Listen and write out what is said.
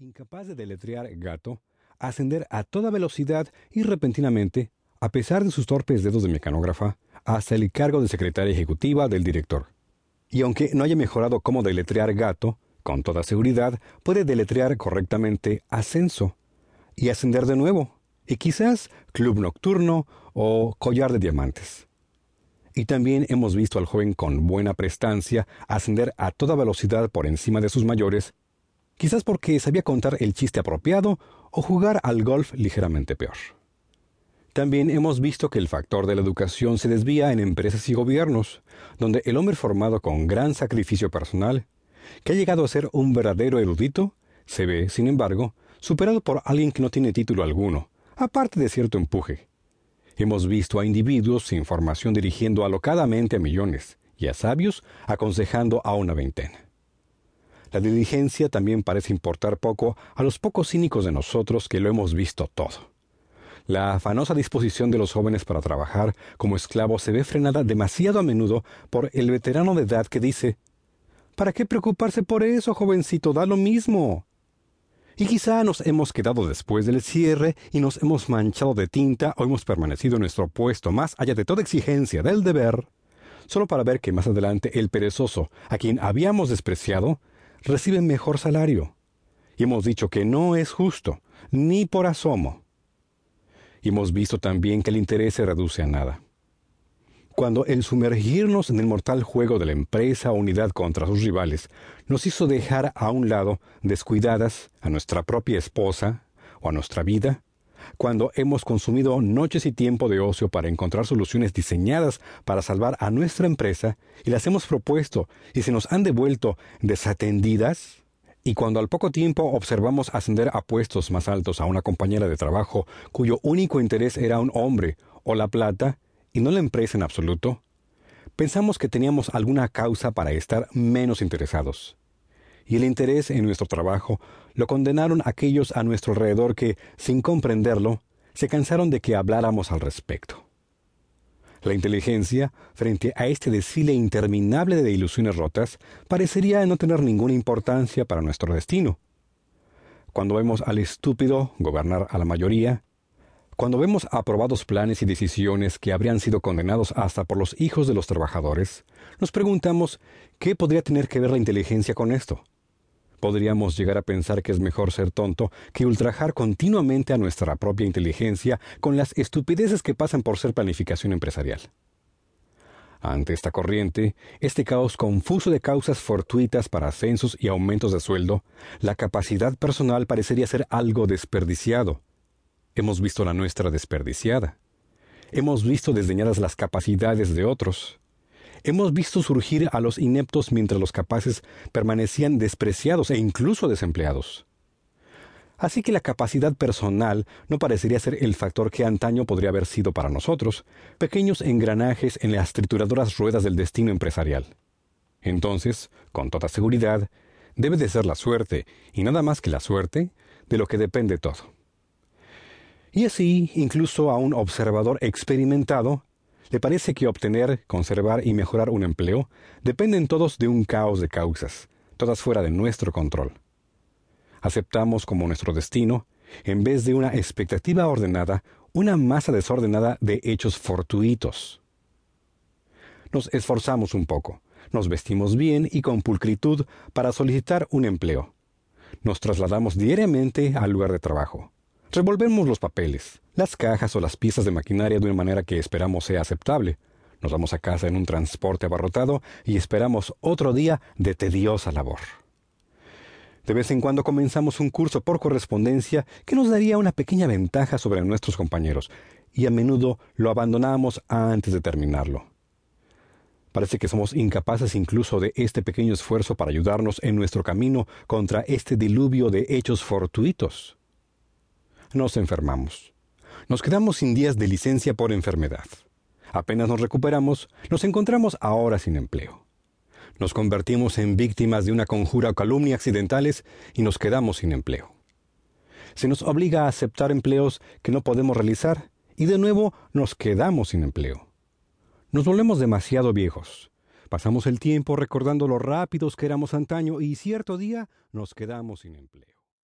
Incapaz de deletrear gato, ascender a toda velocidad y repentinamente, a pesar de sus torpes dedos de mecanógrafa, hasta el cargo de secretaria ejecutiva del director. Y aunque no haya mejorado cómo deletrear gato, con toda seguridad puede deletrear correctamente ascenso y ascender de nuevo, y quizás club nocturno o collar de diamantes. Y también hemos visto al joven con buena prestancia ascender a toda velocidad por encima de sus mayores, quizás porque sabía contar el chiste apropiado o jugar al golf ligeramente peor. También hemos visto que el factor de la educación se desvía en empresas y gobiernos, donde el hombre formado con gran sacrificio personal, que ha llegado a ser un verdadero erudito, se ve, sin embargo, superado por alguien que no tiene título alguno, aparte de cierto empuje. Hemos visto a individuos sin formación dirigiendo alocadamente a millones y a sabios aconsejando a una veintena. La diligencia también parece importar poco a los pocos cínicos de nosotros que lo hemos visto todo. La afanosa disposición de los jóvenes para trabajar como esclavos se ve frenada demasiado a menudo por el veterano de edad que dice ¿Para qué preocuparse por eso, jovencito? Da lo mismo. Y quizá nos hemos quedado después del cierre y nos hemos manchado de tinta o hemos permanecido en nuestro puesto más allá de toda exigencia del deber, solo para ver que más adelante el perezoso, a quien habíamos despreciado, recibe mejor salario. Y hemos dicho que no es justo, ni por asomo. Y hemos visto también que el interés se reduce a nada. Cuando el sumergirnos en el mortal juego de la empresa o unidad contra sus rivales nos hizo dejar a un lado, descuidadas, a nuestra propia esposa o a nuestra vida, cuando hemos consumido noches y tiempo de ocio para encontrar soluciones diseñadas para salvar a nuestra empresa y las hemos propuesto y se nos han devuelto desatendidas, y cuando al poco tiempo observamos ascender a puestos más altos a una compañera de trabajo cuyo único interés era un hombre o la plata, y no la empresa en absoluto, pensamos que teníamos alguna causa para estar menos interesados. Y el interés en nuestro trabajo lo condenaron aquellos a nuestro alrededor que, sin comprenderlo, se cansaron de que habláramos al respecto. La inteligencia, frente a este desfile interminable de ilusiones rotas, parecería no tener ninguna importancia para nuestro destino. Cuando vemos al estúpido gobernar a la mayoría, cuando vemos aprobados planes y decisiones que habrían sido condenados hasta por los hijos de los trabajadores, nos preguntamos qué podría tener que ver la inteligencia con esto. Podríamos llegar a pensar que es mejor ser tonto que ultrajar continuamente a nuestra propia inteligencia con las estupideces que pasan por ser planificación empresarial. Ante esta corriente, este caos confuso de causas fortuitas para ascensos y aumentos de sueldo, la capacidad personal parecería ser algo desperdiciado, Hemos visto la nuestra desperdiciada. Hemos visto desdeñadas las capacidades de otros. Hemos visto surgir a los ineptos mientras los capaces permanecían despreciados e incluso desempleados. Así que la capacidad personal no parecería ser el factor que antaño podría haber sido para nosotros, pequeños engranajes en las trituradoras ruedas del destino empresarial. Entonces, con toda seguridad, debe de ser la suerte, y nada más que la suerte, de lo que depende todo. Y así, incluso a un observador experimentado, le parece que obtener, conservar y mejorar un empleo dependen todos de un caos de causas, todas fuera de nuestro control. Aceptamos como nuestro destino, en vez de una expectativa ordenada, una masa desordenada de hechos fortuitos. Nos esforzamos un poco, nos vestimos bien y con pulcritud para solicitar un empleo. Nos trasladamos diariamente al lugar de trabajo. Revolvemos los papeles, las cajas o las piezas de maquinaria de una manera que esperamos sea aceptable. Nos vamos a casa en un transporte abarrotado y esperamos otro día de tediosa labor. De vez en cuando comenzamos un curso por correspondencia que nos daría una pequeña ventaja sobre nuestros compañeros, y a menudo lo abandonamos antes de terminarlo. Parece que somos incapaces incluso de este pequeño esfuerzo para ayudarnos en nuestro camino contra este diluvio de hechos fortuitos nos enfermamos. Nos quedamos sin días de licencia por enfermedad. Apenas nos recuperamos, nos encontramos ahora sin empleo. Nos convertimos en víctimas de una conjura o calumnia accidentales y nos quedamos sin empleo. Se nos obliga a aceptar empleos que no podemos realizar y de nuevo nos quedamos sin empleo. Nos volvemos demasiado viejos. Pasamos el tiempo recordando lo rápidos que éramos antaño y cierto día nos quedamos sin empleo.